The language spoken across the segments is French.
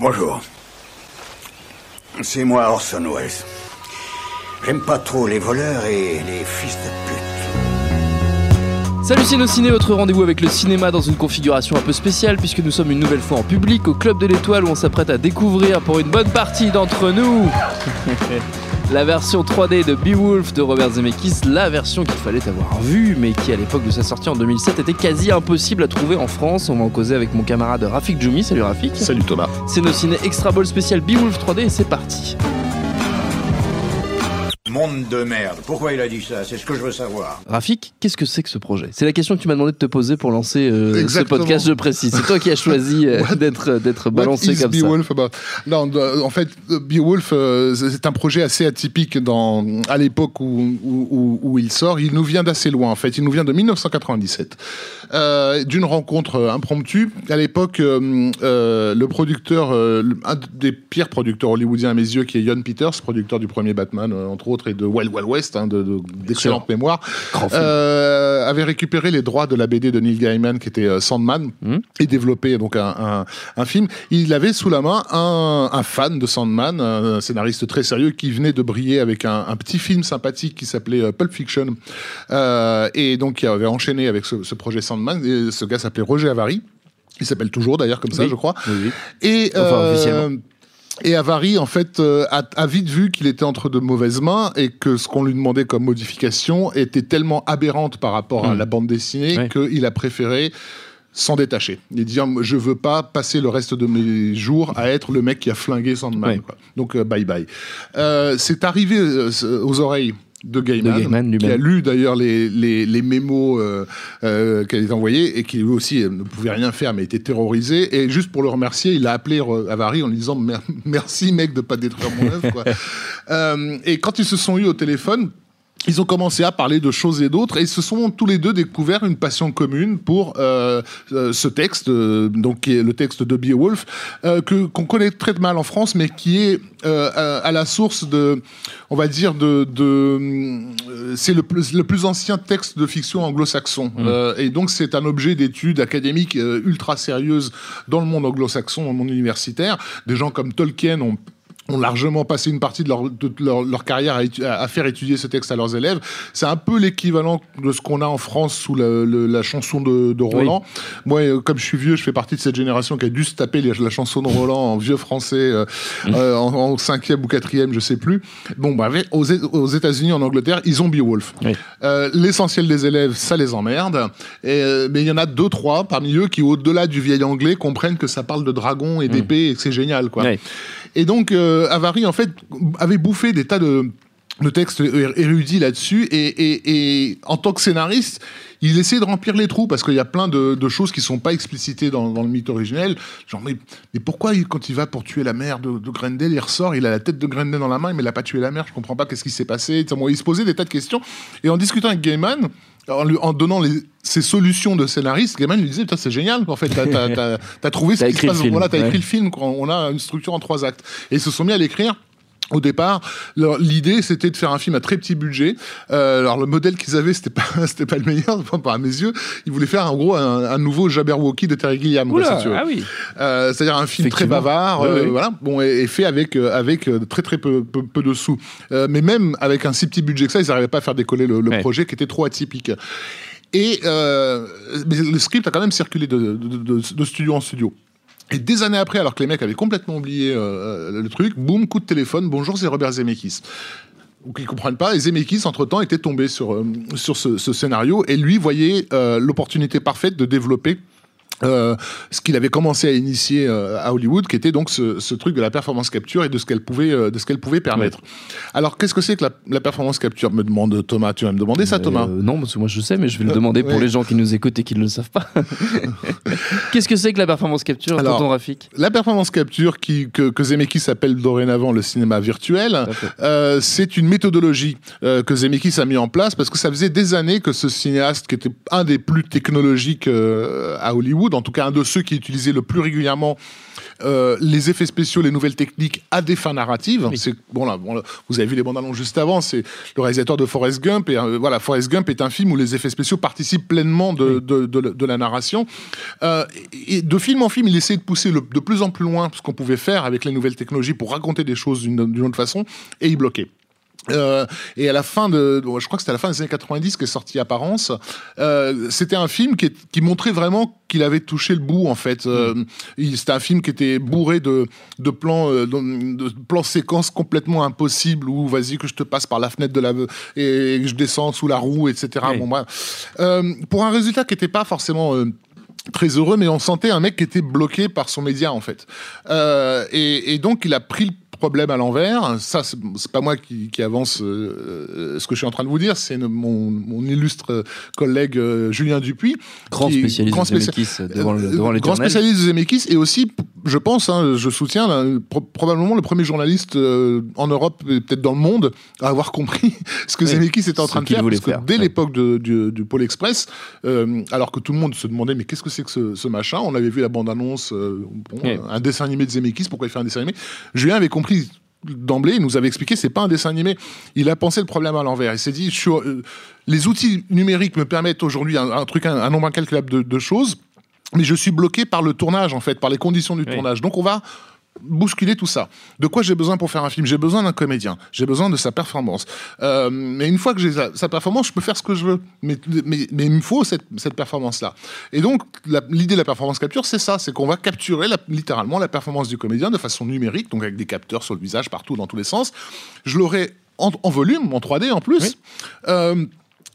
Bonjour. C'est moi Orson Welles. J'aime pas trop les voleurs et les fils de pute. Salut Ciné, votre rendez-vous avec le cinéma dans une configuration un peu spéciale puisque nous sommes une nouvelle fois en public au Club de l'Étoile où on s'apprête à découvrir pour une bonne partie d'entre nous la version 3D de Beowulf de Robert Zemeckis, la version qu'il fallait avoir vue mais qui à l'époque de sa sortie en 2007 était quasi impossible à trouver en France. On va en causer avec mon camarade Rafik Djoumi. Salut Rafik. Salut Thomas. C'est nos ciné extra ball spécial Beowulf 3D et c'est parti. Monde de merde. Pourquoi il a dit ça? C'est ce que je veux savoir. Rafik, qu'est-ce que c'est que ce projet? C'est la question que tu m'as demandé de te poser pour lancer euh, ce podcast, je précise. C'est toi qui as choisi euh, d'être What balancé is comme ça. Beowulf about? Non, en fait, euh, Beowulf, euh, c'est un projet assez atypique dans, à l'époque où, où, où- où il sort. Il nous vient d'assez loin, en fait. Il nous vient de 1997, euh, d'une rencontre euh, impromptue. À l'époque, euh, euh, le producteur, euh, un des pires producteurs hollywoodiens à mes yeux, qui est Jon Peters, producteur du premier Batman, euh, entre autres, et de Wild Wild West, hein, de- de- d'excellente mémoire, euh, avait récupéré les droits de la BD de Neil Gaiman, qui était euh, Sandman, Mhm. et développé donc un, un- un film. Il avait sous la main un, un fan de Sandman, un scénariste très sérieux qui venait de briller avec un, petit film sympathique qui s'appelait euh, Pulp Fiction, euh, et donc qui avait enchaîné avec ce, ce projet Sandman. Et ce gars s'appelait Roger Avary. Il s'appelle toujours d'ailleurs comme ça, Oui. je crois. Oui, oui. Et, Enfin, euh, officiellement. Et Avary, en fait, euh, a, a vite vu qu'il était entre de mauvaises mains et que ce qu'on lui demandait comme modification était tellement aberrante par rapport à Mm. la bande dessinée qu'il a préféré s'en détacher et dire je veux pas passer le reste de mes jours à être le mec qui a flingué Sandman Ouais. quoi. donc euh, bye bye Euh, c'est arrivé aux oreilles de Gaiman, De Gaiman lui-même. qui a lu d'ailleurs les, les, les mémos euh, euh, qu'elle avait envoyés et qui lui aussi euh, ne pouvait rien faire mais était terrorisé et juste pour le remercier il a appelé Avary en lui disant Mer- merci mec de pas détruire mon œuvre. Euh, et quand ils se sont eu au téléphone ils ont commencé à parler de choses et d'autres et ils se sont tous les deux découvert une passion commune pour euh, euh, ce texte, euh, donc qui est le texte de Beowulf, euh, que qu'on connaît très mal en France, mais qui est à, à la source de, on va dire de, de c'est le plus, le plus ancien texte de fiction anglo-saxon, Euh, et donc c'est un objet d'étude académique ultra sérieuse dans le monde anglo-saxon, dans le monde universitaire. Des gens comme Tolkien ont ont largement passé une partie de leur, de leur, leur carrière à, à faire étudier ce texte à leurs élèves. C'est un peu l'équivalent de ce qu'on a en France sous le- la chanson de, de Roland. Moi, euh, comme je suis vieux, je fais partie de cette génération qui a dû se taper les- la chanson de Roland en vieux français, euh, euh, en, en cinquième ou quatrième, je sais plus. Bon, bah, aux, États-Unis, en Angleterre, ils ont Beowulf. Oui. Euh, L'essentiel des élèves, ça les emmerde. Et, mais il y en a deux, trois parmi eux qui, au-delà du vieil anglais, comprennent que ça parle de dragons et d'épées et que c'est génial, quoi. Et donc, euh, Avary, en fait, avait bouffé des tas de, de textes é- érudits là-dessus. Et, en tant que scénariste, il essayait de remplir les trous parce qu'il y a plein de, choses qui sont pas explicitées dans, le mythe originel. Genre, mais, mais pourquoi, quand il va pour tuer la mère de, de Grendel, il ressort, il a la tête de Grendel dans la main, mais il n'a pas tué la mère Je comprends pas qu'est-ce qui s'est passé. Bon, il se posait des tas de questions. Et en discutant avec Gaiman, en, lui, en donnant les, ses solutions de scénariste, Gaiman lui disait c'est génial, en fait, t'as, trouvé ce qui se passe. film, Voilà, t'as ouais. écrit le film, quoi. on a une structure en trois actes. Et ils se sont mis à l'écrire. Au départ, l'idée c'était de faire un film à très petit budget. Euh, alors le modèle qu'ils avaient, c'était pas, c'était pas le meilleur, enfin, pas à mes yeux. Ils voulaient faire en gros un, un nouveau Jabberwocky de Terry Gilliam, quoi, si tu veux. ah oui. Euh, c'est-à-dire un film très bavard, euh, voilà, bon, et, et fait avec euh, avec euh, très très peu, peu, peu de sous. Euh, mais même avec un si petit budget que ça, ils n'arrivaient pas à faire décoller le, le Ouais. projet qui était trop atypique. Et euh, mais le script a quand même circulé de, de, de- de studio en studio. Et des années après, alors que les mecs avaient complètement oublié euh, le truc, boum, coup de téléphone, bonjour, c'est Robert Zemeckis. Donc ils comprennent pas. Et Zemeckis, entre-temps, était tombé sur, euh, sur ce, scénario et lui voyait euh, l'opportunité parfaite de développer euh, ce qu'il avait commencé à initier euh, à Hollywood, qui était donc ce, ce, truc de la performance capture et de ce qu'elle pouvait, euh, de ce qu'elle pouvait permettre. Alors, qu'est-ce que c'est que la, la, performance capture? Me demande Thomas. Tu vas me demander ça, Thomas Non, parce que moi je sais, mais je vais le demander pour les gens qui nous écoutent et qui ne le savent pas. qu'est-ce que c'est que la performance capture, Alors, Rafik La performance capture, qui, que, que Zemeckis appelle dorénavant le cinéma virtuel, c'est une méthodologie que Zemeckis a mis en place parce que ça faisait des années que ce cinéaste, qui était un des plus technologiques à Hollywood en tout cas un de ceux qui utilisait le plus régulièrement euh, les effets spéciaux, les nouvelles techniques à des fins narratives. C'est bon là, vous avez vu les bandes annonces juste avant. C'est le réalisateur de Forrest Gump et euh, voilà, Forrest Gump est un film où les effets spéciaux participent pleinement de, de, de, la narration. Euh, et de film en film, il essayait de pousser le, de plus en plus loin ce qu'on pouvait faire avec les nouvelles technologies pour raconter des choses d'une autre façon, et il bloquait. Euh, et à la fin de, je crois que c'était à la fin des années 90 qu'est sorti Apparence. Euh, c'était un film qui, qui montrait vraiment qu'il avait touché le bout en fait. Euh, mm. c'était un film qui était bourré de, de plans, de, plans séquences complètement impossibles où vas-y que je te passe par la fenêtre de la et, que je descends sous la roue, etc. Bon bref. Pour un résultat qui n'était pas forcément très heureux, mais on sentait un mec qui était bloqué par son média en fait. Et, et, donc il a pris le problème à l'envers. Ça, c'est pas moi qui, qui avance euh, ce que je suis en train de vous dire, c'est mon, mon, illustre collègue euh, Julien Dupuis. Grand spécialiste grand Zemeckis devant, le, devant Grand spécialiste de Zemeckis et aussi, je pense, hein, je soutiens, là, probablement le premier journaliste euh, en Europe et peut-être dans le monde à avoir compris ce que oui, Zemeckis était en train de faire. Parce que dès l'époque du, du, Pôle Express, alors que tout le monde se demandait mais qu'est-ce que c'est que ce, ce, machin? On avait vu la bande-annonce, bon, un dessin animé de Zemeckis, pourquoi il fait un dessin animé? Julien avait compris d'emblée, il nous avait expliqué c'est pas un dessin animé. Il a pensé le problème à l'envers. Il s'est dit euh, les outils numériques me permettent aujourd'hui un, truc, un, nombre incalculable de, de, choses, mais je suis bloqué par le tournage en fait, par les conditions du oui. tournage. Donc on va bousculer tout ça. De quoi j'ai besoin pour faire un film? J'ai besoin d'un comédien, j'ai besoin de sa performance. Euh, mais une fois que j'ai sa, performance, je peux faire ce que je veux. Mais, mais, mais il me faut cette, cette performance-là. Et donc, l'idée de la performance capture, c'est ça, c'est qu'on va capturer la, littéralement la performance du comédien de façon numérique, donc avec des capteurs sur le visage partout, dans tous les sens. Je l'aurai en, en, volume, en 3D en plus. Oui. Euh,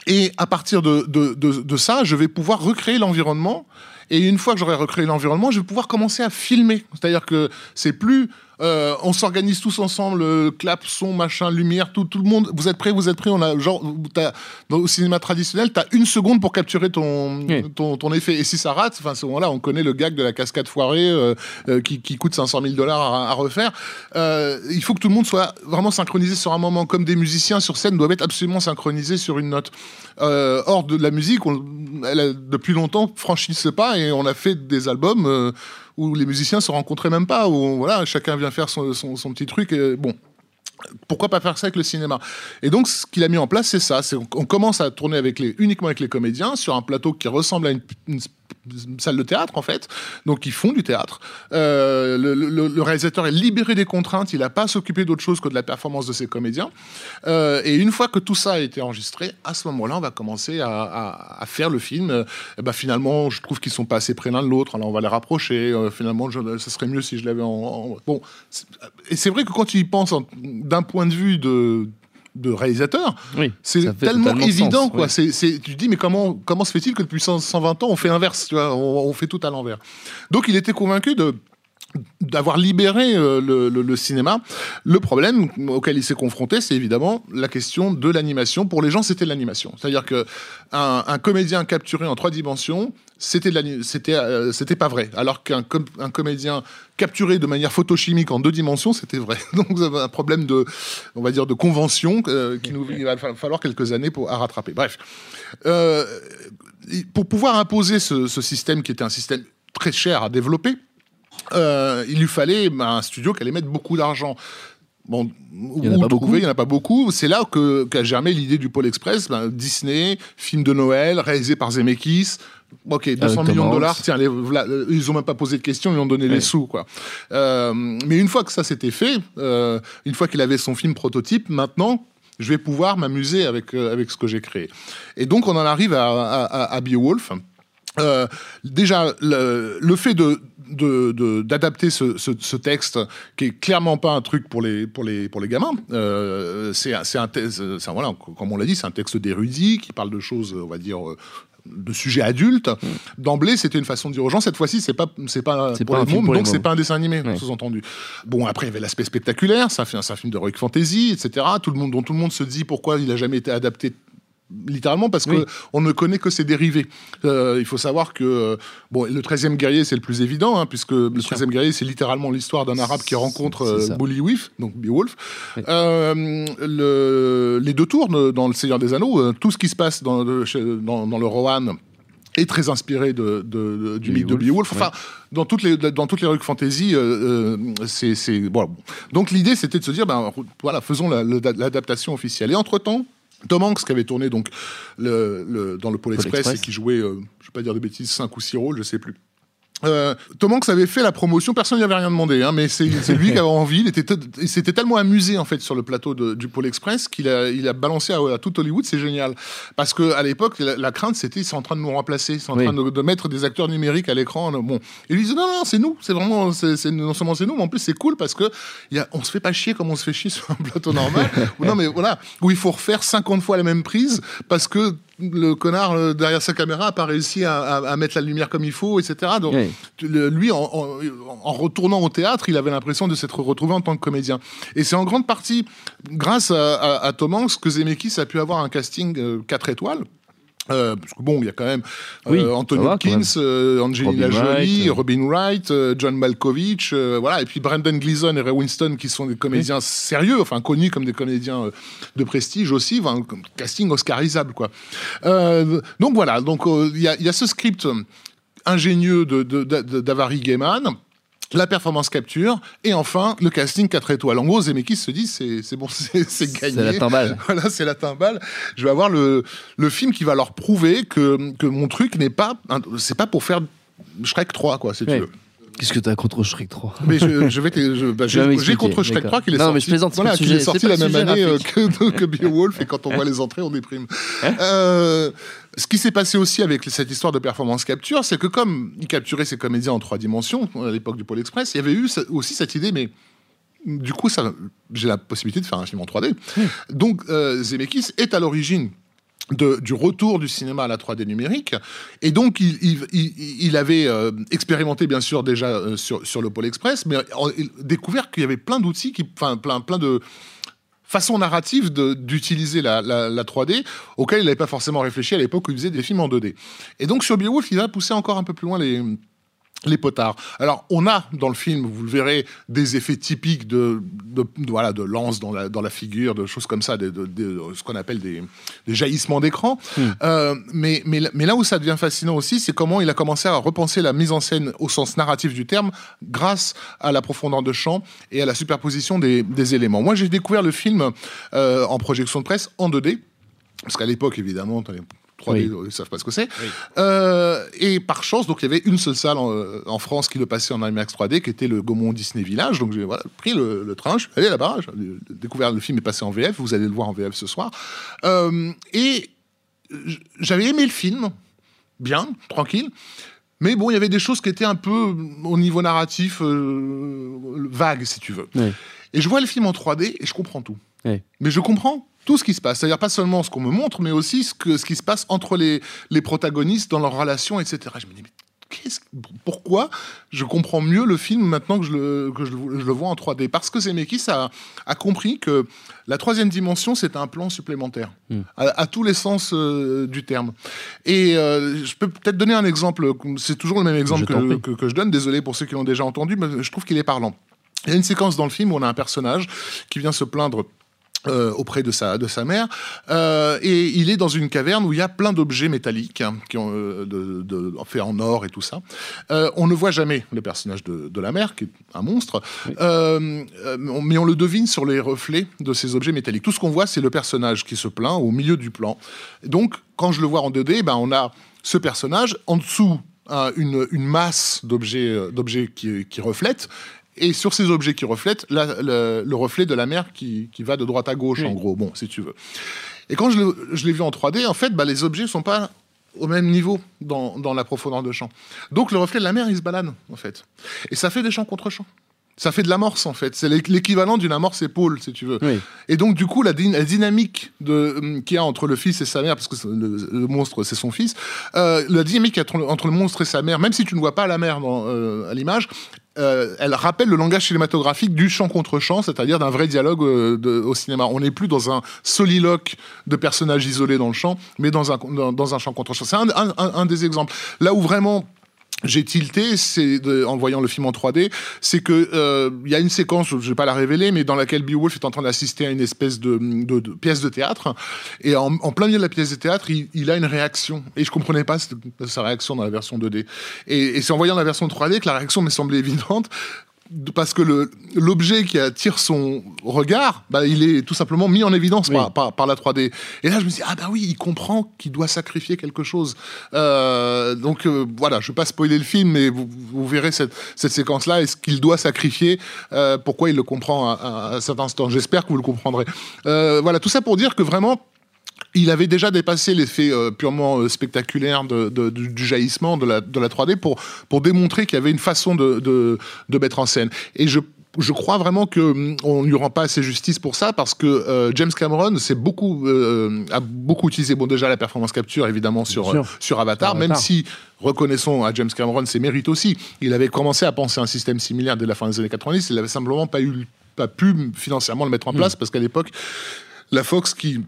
et à partir de, de, de, de, ça, je vais pouvoir recréer l'environnement et une fois que j'aurai recréé l'environnement, je vais pouvoir commencer à filmer. C'est-à-dire que c'est plus euh, on s'organise tous ensemble, euh, clap, son, machin, lumière, tout, tout le monde. Vous êtes prêts, vous êtes prêts. On a genre, as, dans, au cinéma traditionnel, tu as une seconde pour capturer ton, oui. ton, ton, effet. Et si ça rate, enfin, ce moment-là, on connaît le gag de la cascade foirée euh, euh qui, qui, coûte 500 000 dollars à, à, refaire. Il faut que tout le monde soit vraiment synchronisé sur un moment, comme des musiciens sur scène doivent être absolument synchronisés sur une note. or de la musique, on, elle a depuis longtemps franchi ce pas et on a fait des albums où les musiciens se rencontraient même pas, où voilà, chacun vient faire son, petit truc. Et, bon, pourquoi pas faire ça avec le cinéma? Et donc, ce qu'il a mis en place, c'est ça. On commence à tourner avec les, uniquement avec les comédiens sur un plateau qui ressemble à une salle de théâtre en fait, donc ils font du théâtre. Euh, le, réalisateur est libéré des contraintes, il n'a pas à s'occuper d'autre chose que de la performance de ses comédiens. Euh, et une fois que tout ça a été enregistré, à ce moment-là, on va commencer à, faire le film. Et eh ben, finalement, je trouve qu'ils sont pas assez près l'un de l'autre, alors on va les rapprocher. Euh, finalement, je, ça serait mieux si je l'avais en, en, Bon, et c'est vrai que quand tu y penses d'un point de vue de de réalisateur. Oui, c'est tellement évident, sens, quoi. Oui. Tu te dis, mais comment, comment se fait-il que depuis 120 ans, on fait inverse, tu vois, on, on fait tout à l'envers? Donc, il était convaincu de d'avoir libéré euh, le, cinéma. Le problème auquel il s'est confronté, c'est évidemment la question de l'animation. Pour les gens, c'était l'animation. C'est-à-dire que un, comédien capturé en trois dimensions, c'était euh, pas vrai. Alors qu'un com un comédien capturé de manière photochimique en deux dimensions, c'était vrai. Donc vous avez un problème de, on va dire, de convention euh, qui va falloir quelques années pour à rattraper. Bref, euh, pour pouvoir imposer ce système qui était un système très cher à développer euh, il lui fallait bah, un studio qui allait mettre beaucoup d'argent. Bon, il n'y en, en, a pas beaucoup. C'est là que qu'a germé l'idée du Pôle Express. Ben, Disney, film de Noël, réalisé par Zemeckis. Ok, 200 euh, millions de dollars. Tiens, les, voilà, ils ont même pas posé de questions, ils ont donné ouais. les sous, quoi. Euh, mais une fois que ça s'était fait, euh, une fois qu'il avait son film prototype, maintenant, je vais pouvoir m'amuser avec, euh, avec ce que j'ai créé. Et donc, on en arrive à, à, à Beowulf Euh, déjà, le, le fait de d'adapter de, de, ce, ce, ce, texte qui est clairement pas un truc pour les pour les pour les gamins euh, c'est un texte voilà comme on l'a dit c'est un texte d'érudit qui parle de choses on va dire euh, de sujets adultes. Mmh. D'emblée, c'était une façon de dire aux gens. Cette fois-ci, c'est pas, c'est pas pour, pas les mômes, donc c'est pas un dessin animé, ouais. sous-entendu. Bon, après, il y avait l'aspect spectaculaire. Ça fait un, un film d'heroic fantasy, etc. Tout le monde, dont tout le monde se dit pourquoi il a jamais été adapté littéralement parce oui. que on ne connaît que ses dérivés. Euh, il faut savoir que euh, bon, le 13e guerrier c'est le plus évident hein, puisque Bien le 13e guerrier c'est littéralement l'histoire d'un arabe qui rencontre euh, donc Beowulf. Oui. Euh, le, les deux tours dans le Seigneur des Anneaux, tout ce qui se passe dans le, dans, dans le Rohan est très inspiré de, de, de du mythe de Beowulf. Enfin, ouais. dans toutes les dans toutes les rues fantasy, euh, c'est bon. Donc l'idée c'était de se dire ben voilà faisons l'adaptation la, officielle. Et entre temps Tom Hanks qui avait tourné donc le, le, dans le Pôle Express, Express, et qui jouait, euh, je vais pas dire de bêtises, 5 ou 6 rôles, je sais plus. Euh, Tom Hanks avait fait la promotion, personne n'y avait rien demandé, hein, mais c'est lui qui avait envie. Il, était il s'était tellement amusé en fait sur le plateau de, du Pôle Express qu'il a, il a balancé à, à, tout Hollywood. C'est génial parce que à l'époque, la, la, crainte c'était c'est en train de nous remplacer, c'est en oui. train de, de, mettre des acteurs numériques à l'écran. Bon, et lui disait non non c'est nous, c'est vraiment c'est non seulement c'est nous, mais en plus c'est cool parce que y a, on se fait pas chier comme on se fait chier sur un plateau normal. non mais voilà où il faut refaire 50 fois la même prise parce que le connard euh, derrière sa caméra a pas réussi à, à, à, mettre la lumière comme il faut, etc. Donc, oui. lui, en, en, en, retournant au théâtre, il avait l'impression de s'être retrouvé en tant que comédien. Et c'est en grande partie grâce à, à, Tom Hanks que Zemeckis a pu avoir un casting euh, 4 étoiles. Euh, parce que bon, il y a quand même oui, euh, Anthony Hopkins, euh, Angelina Robin Jolie, Wright, Robin Wright, John Malkovich, voilà, et puis Brendan Gleeson et Ray Winston qui sont des comédiens oui. sérieux, enfin connus comme des comédiens de prestige aussi, enfin, casting oscarisable quoi. donc voilà, donc il y, y, a ce script ingénieux de, d'Avary Gaiman la performance capture, et enfin le casting 4 étoiles. En gros, Zemeckis se dit c'est bon, c'est gagné. C'est la timbale. Voilà, c'est la timbale. Je vais avoir le, le film qui va leur prouver que, que mon truc n'est pas. C'est pas pour faire Shrek 3, quoi, si oui. tu veux. Qu'est-ce que tu as contre Shrek 3 Mais je, je vais bah, j'ai contre Shrek 3 qui est non, sorti, mais je plaisante, voilà, qui est sorti la même année euh, que, que Beowulf et quand on voit les entrées on déprime. Hein euh, ce qui s'est passé aussi avec cette histoire de performance capture, c'est que comme il capturait ses comédiens en trois dimensions à l'époque du Pôle Express, il y avait eu aussi cette idée, mais du coup, j'ai la possibilité de faire un film en 3D. Mmh. Donc, euh, Zemeckis est à l'origine de, du retour du cinéma à la 3D numérique. Et donc, il, avait euh, expérimenté, bien sûr, déjà euh, sur, le Pôle Express, mais découvert qu'il y avait plein d'outils, plein, plein, plein de façons narratives d'utiliser la, 3D, auxquelles il n'avait pas forcément réfléchi à l'époque où il faisait des films en 2D. Et donc, sur Beowulf, il va pousser encore un peu plus loin les les potards. Alors, on a dans le film, vous le verrez, des effets typiques de, de, de voilà, de lance dans la, dans la figure, de choses comme ça, de, de ce qu'on appelle des, des jaillissements d'écran. Mm. Euh, mais, mais, mais là où ça devient fascinant aussi, c'est comment il a commencé à repenser la mise en scène au sens narratif du terme, grâce à la profondeur de champ et à la superposition des, des éléments. Moi, j'ai découvert le film euh, en projection de presse en 2D. Parce qu'à l'époque, évidemment, 3D, oui. ils savent pas ce que c'est. Oui. Euh, et par chance, donc il y avait une seule salle en, en, France qui le passait en IMAX 3D, qui était le Gaumont Disney Village. Donc j'ai voilà, pris le, le, train, je suis allé là-bas, j'ai découvert le film est passé en VF. Vous allez le voir en VF ce soir. Euh, et j'avais aimé le film, bien, tranquille. Mais bon, il y avait des choses qui étaient un peu au niveau narratif euh, vagues, si tu veux. Oui. Et je vois le film en 3D et je comprends tout. Oui. Mais je comprends tout ce qui se passe. C'est-à-dire pas seulement ce qu'on me montre, mais aussi ce, que, ce qui se passe entre les, les protagonistes dans leurs relations, etc. Je me dis, mais pourquoi je comprends mieux le film maintenant que je le, que je, je le vois en 3D Parce que Zemeckis a, a compris que la troisième dimension, c'est un plan supplémentaire, mm. à, à, tous les sens euh, du terme. Et euh, je peux peut-être donner un exemple, c'est toujours le même exemple que, que, que, je donne, désolé pour ceux qui l'ont déjà entendu, mais je trouve qu'il est parlant. Il y a une séquence dans le film où on a un personnage qui vient se plaindre euh, auprès de sa, de sa mère. Euh, et il est dans une caverne où il y a plein d'objets métalliques hein, qui ont euh, de, de, fait en or et tout ça. On ne voit jamais le personnage de, de, la mère, qui est un monstre, oui. Mais on le devine sur les reflets de ces objets métalliques. Tout ce qu'on voit, c'est le personnage qui se plaint au milieu du plan. Donc, quand je le vois en 2D, ben, on a ce personnage, en dessous, une, une, masse d'objets d'objets qui, qui reflètent et sur ces objets qui reflètent la, le, le, reflet de la mer qui, qui, va de droite à gauche, oui. en gros, bon, si tu veux. Et quand je l'ai vu en 3D, en fait, bah, les objets sont pas au même niveau dans, dans la profondeur de champ. Donc le reflet de la mer, il se balade, en fait. Et ça fait des champs contre champs. Ça fait de l'amorce en fait. C'est l'équivalent d'une amorce épaule, si tu veux. Et donc du coup, la, dynamique de, qu'il y a entre le fils et sa mère, parce que le, monstre c'est son fils, euh, la dynamique entre, entre, le monstre et sa mère, même si tu ne vois pas la mère dans, euh, à l'image, euh, elle rappelle le langage cinématographique du chant contre chant, c'est-à-dire d'un vrai dialogue au cinéma. On n'est plus dans un soliloque de personnages isolés dans le champ, mais dans un, dans, un chant contre chant. C'est un, un, des exemples. Là où vraiment j'ai tilté, c'est en voyant le film en 3D, c'est que euh, il y a une séquence, je vais pas la révéler, mais dans laquelle Beowulf est en train d'assister à une espèce de, de, de, pièce de théâtre, et en, en, plein milieu de la pièce de théâtre, il, il, a une réaction, et je comprenais pas sa réaction dans la version 2D. Et, et c'est en voyant la version 3D que la réaction m'est semblée évidente parce que l'objet qui attire son regard, bah, il est tout simplement mis en évidence par, par, la 3D. Et là, je me dis, ah bah oui, il comprend qu'il doit sacrifier quelque chose. Euh, donc euh, voilà, je ne vais pas spoiler le film, mais vous, vous verrez cette, cette séquence-là et ce qu'il doit sacrifier, euh, pourquoi il le comprend à, à, à cet instant. J'espère que vous le comprendrez. Voilà, tout ça pour dire que vraiment, il avait déjà dépassé l'effet euh, purement euh, spectaculaire de, de, du jaillissement de la, de la 3D pour, pour démontrer qu'il y avait une façon de, de, de mettre en scène. Et je je crois vraiment que hum, on lui rend pas assez justice pour ça parce que euh, James Cameron c'est beaucoup a beaucoup utilisé bon déjà la performance capture évidemment sur sur Avatar, même si reconnaissons à James Cameron ses mérites aussi il avait commencé à penser un système similaire dès la fin des années 90 il avait simplement pas eu pas pu financièrement le mettre en place mm. parce qu'à l'époque la Fox qui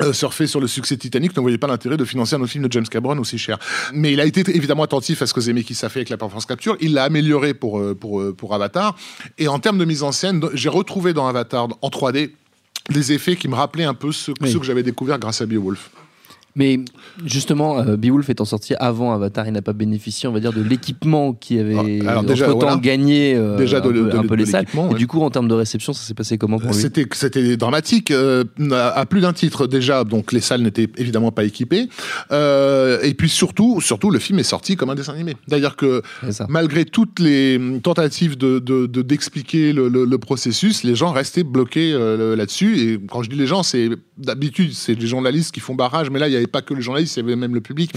euh, surfer sur le succès Titanic ne voyait pas l'intérêt de financer un autre film de James Cameron aussi cher. Mais il a été évidemment attentif à ce que Zemeckis a fait avec la performance capture. Il l'a amélioré pour, euh, pour, euh, pour Avatar. Et en termes de mise en scène, j'ai retrouvé dans Avatar en 3D des effets qui me rappelaient un peu ceux, ceux que j'avais découverts grâce à Beowulf. Mais justement, euh, Beowulf étant sorti avant Avatar, il n'a pas bénéficié, on va dire, de l'équipement qui avait ah, déjà, gagné euh, déjà un, peu, les salles. Et du coup, en termes de réception, ça s'est passé comment pour lui? C'était c'était dramatique euh, à plus d'un titre déjà. Donc les salles n'étaient évidemment pas équipées. Euh, et puis surtout, surtout, le film est sorti comme un dessin animé. D'ailleurs que malgré toutes les tentatives de d'expliquer de, le, le, processus, les gens restaient bloqués euh, là-dessus. Et quand je dis les gens, c'est d'habitude c'est les journalistes qui font barrage, mais là il y avait pas que il y avait même le public.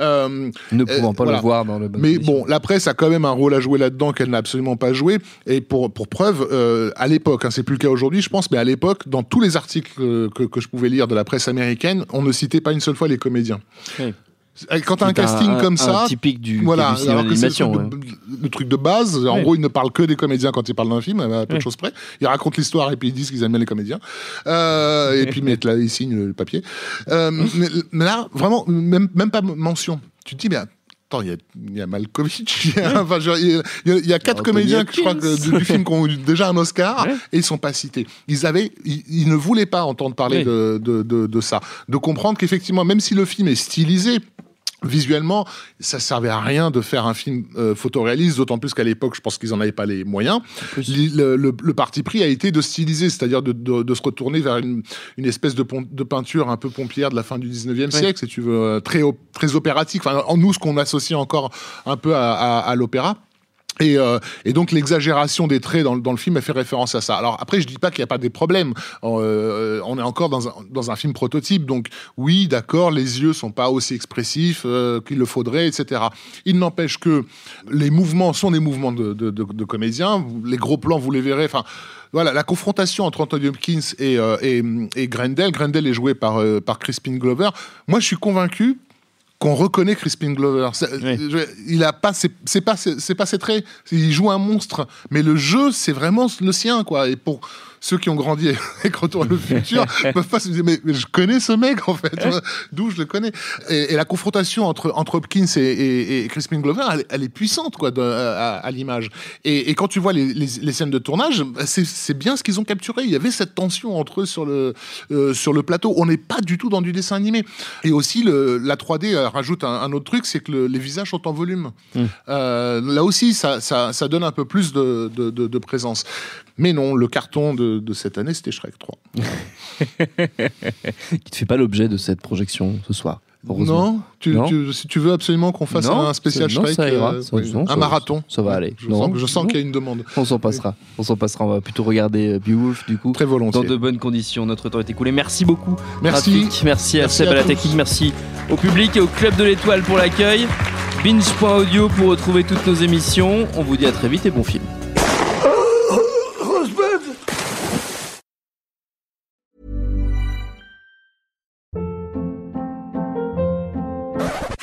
Euh, ne pouvant pas le voir dans le. Mais bon, la presse a quand même un rôle à jouer là-dedans qu'elle n'a absolument pas joué. Et pour, pour preuve, euh, à l'époque, hein, c'est plus le cas aujourd'hui, je pense, mais à l'époque, dans tous les articles que, que, je pouvais lire de la presse américaine, on ne citait pas une seule fois les comédiens. Quand tu as un casting comme ça, typique du, voilà, du alors que le, truc de base. En gros, ils ne parlent que des comédiens quand ils parlent d'un film, à peu de choses près. Ils racontent l'histoire et puis ils disent qu'ils aiment bien les comédiens. Euh, et puis mettent là, ils signent le papier. Euh, mais, là, vraiment, même, même pas mention. Tu te dis, mais attends, il y a, y a Malkovich, il y a, enfin, il, y a, quatre comédiens, je crois, que, du, film qui ont eu déjà un Oscar et ils sont pas cités. Ils avaient, ils, ne voulaient pas entendre parler de, de, de, de, ça, de comprendre qu'effectivement, même si le film est stylisé, visuellement, ça servait à rien de faire un film euh, photoréaliste, d'autant plus qu'à l'époque, je pense qu'ils en avaient pas les moyens. Le, le, le, parti pris a été de styliser, c'est-à-dire de, de, de, se retourner vers une, une espèce de, de, peinture un peu pompière de la fin du 19e siècle, si tu veux, euh, très, très opératique. Enfin, en nous, ce qu'on associe encore un peu à, à, à l'opéra. Et, euh, et, donc l'exagération des traits dans, le film a fait référence à ça. Alors après, je dis pas qu'il n'y a pas des problèmes. Euh, on est encore dans un, film prototype, donc oui, d'accord, les yeux sont pas aussi expressifs euh, qu'il le faudrait, etc. Il n'empêche que les mouvements sont des mouvements de, de, comédiens. Les gros plans, vous les verrez. Enfin, voilà, la confrontation entre Anthony Hopkins euh, et Grendel. Grendel est joué par, euh, par Crispin Glover. Moi, je suis convaincu qu'on reconnaît Crispin Glover. Il a pas, c'est pas, c'est pas ses traits. Il joue un monstre, mais le jeu, c'est vraiment le sien, quoi. Et pour ceux qui ont grandi avec Retour à le futur peuvent pas se dire mais, je connais ce mec en fait. D'où je le connais. Et, la confrontation entre entre Hopkins et, et, et Crispin Glover elle, est puissante quoi à, l'image. Et, quand tu vois les, les, scènes de tournage c'est bien ce qu'ils ont capturé. Il y avait cette tension entre eux sur le euh, sur le plateau. On n'est pas du tout dans du dessin animé. Et aussi le, la 3D rajoute un, autre truc c'est que les visages sont en volume. Mmh. euh, là aussi ça, ça, ça, donne un peu plus de, de, de, de présence. Mais non le carton de de, cette année, c'était Shrek 3. qui ne fait pas l'objet de cette projection ce soir. Non, tu, Non. tu- si tu veux absolument qu'on fasse Non, un spécial Shrek, ça ira. euh, oui, un ça- marathon. ça va aller. Je Non, sens, qu'il y a une demande. On s'en passera. On s'en passera. On va plutôt regarder euh, Beowulf du coup. Très Dans volontiers. de bonnes conditions. Notre temps est écoulé. Merci beaucoup. Merci. Rafik. Merci à Merci Seb à à la technique. Merci au public et au Club de l'Étoile pour l'accueil. Binge.audio pour retrouver toutes nos émissions. On vous dit à très vite et bon film.